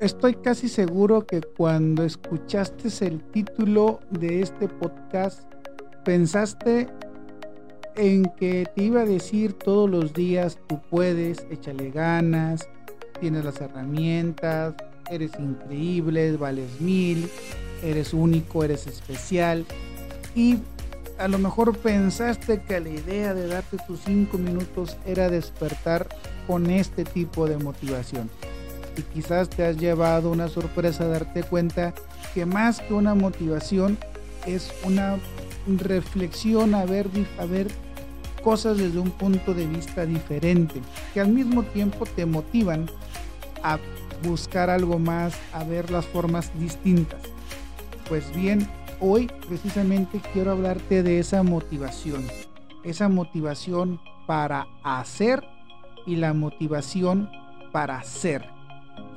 Estoy casi seguro que cuando escuchaste el título de este podcast, pensaste en que te iba a decir todos los días, tú puedes, échale ganas, tienes las herramientas, eres increíble, vales mil, eres único, eres especial. Y a lo mejor pensaste que la idea de darte tus cinco minutos era despertar con este tipo de motivación y quizás te has llevado una sorpresa darte cuenta que más que una motivación es una reflexión a ver, a ver cosas desde un punto de vista diferente, que al mismo tiempo te motivan a buscar algo más, a ver las formas distintas. Pues bien, hoy precisamente quiero hablarte de esa motivación, esa motivación para hacer y la motivación para ser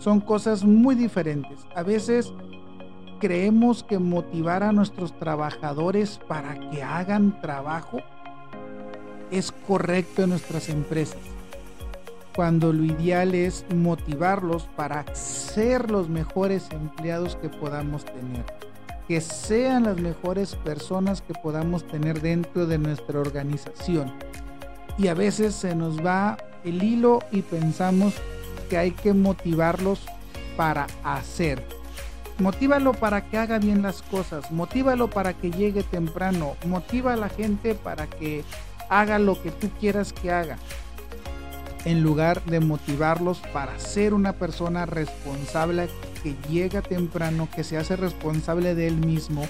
son cosas muy diferentes. A veces creemos que motivar a nuestros trabajadores para que hagan trabajo es correcto en nuestras empresas. Cuando lo ideal es motivarlos para ser los mejores empleados que podamos tener. Que sean las mejores personas que podamos tener dentro de nuestra organización. Y a veces se nos va el hilo y pensamos que hay que motivarlos para hacer. Motívalo para que haga bien las cosas, motívalo para que llegue temprano, motiva a la gente para que haga lo que tú quieras que haga. En lugar de motivarlos para ser una persona responsable que llega temprano, que se hace responsable de él mismo,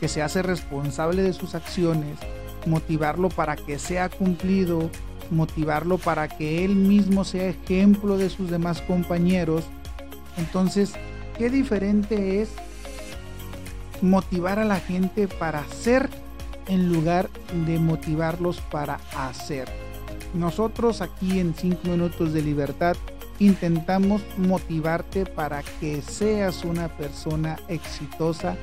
que se hace responsable de sus acciones, motivarlo para que sea cumplido, motivarlo para que él mismo sea ejemplo de sus demás compañeros. Entonces, qué diferente es motivar a la gente para ser en lugar de motivarlos para hacer. Nosotros aquí en 5 minutos de libertad intentamos motivarte para que seas una persona exitosa,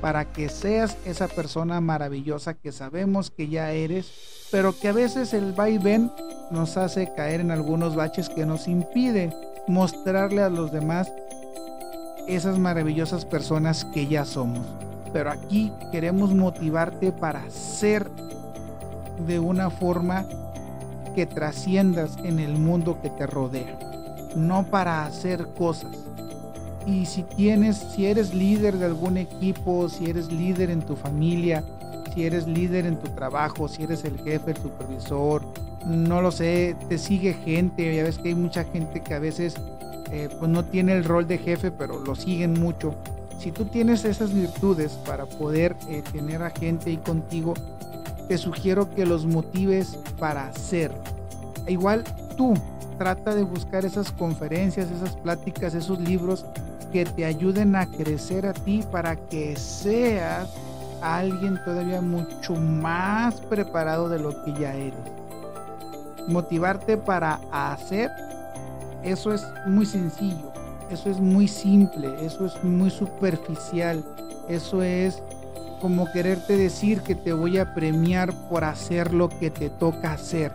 para que seas esa persona maravillosa que sabemos que ya eres pero que a veces el vaivén nos hace caer en algunos baches que nos impide mostrarle a los demás esas maravillosas personas que ya somos. Pero aquí queremos motivarte para ser de una forma que trasciendas en el mundo que te rodea, no para hacer cosas. Y si tienes, si eres líder de algún equipo, si eres líder en tu familia, si eres líder en tu trabajo, si eres el jefe, el supervisor, no lo sé, te sigue gente, ya ves que hay mucha gente que a veces eh, pues no tiene el rol de jefe, pero lo siguen mucho. Si tú tienes esas virtudes para poder eh, tener a gente ahí contigo, te sugiero que los motives para hacer. Igual tú trata de buscar esas conferencias, esas pláticas, esos libros que te ayuden a crecer a ti para que seas alguien todavía mucho más preparado de lo que ya eres. Motivarte para hacer, eso es muy sencillo, eso es muy simple, eso es muy superficial, eso es como quererte decir que te voy a premiar por hacer lo que te toca hacer.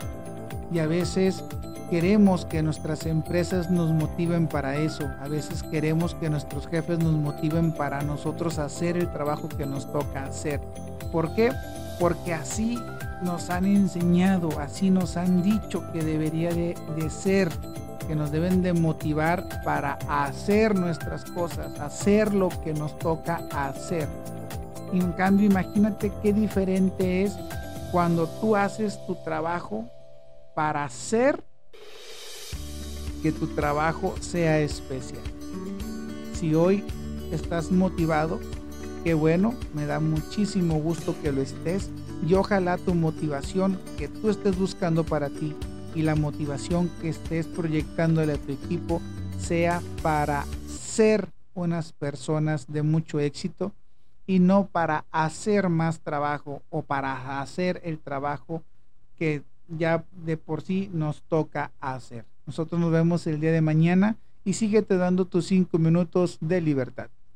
Y a veces queremos que nuestras empresas nos motiven para eso. A veces queremos que nuestros jefes nos motiven para nosotros hacer el trabajo que nos toca hacer. ¿Por qué? Porque así nos han enseñado, así nos han dicho que debería de, ser, que nos deben de motivar para hacer nuestras cosas, hacer lo que nos toca hacer. Y en cambio, imagínate qué diferente es cuando tú haces tu trabajo para hacer que tu trabajo sea especial. Si hoy estás motivado, qué bueno, me da muchísimo gusto que lo estés y ojalá tu motivación que tú estés buscando para ti y la motivación que estés proyectando a tu equipo sea para ser unas personas de mucho éxito y no para hacer más trabajo o para hacer el trabajo que ya de por sí nos toca hacer. Nosotros nos vemos el día de mañana y síguete dando tus cinco minutos de libertad.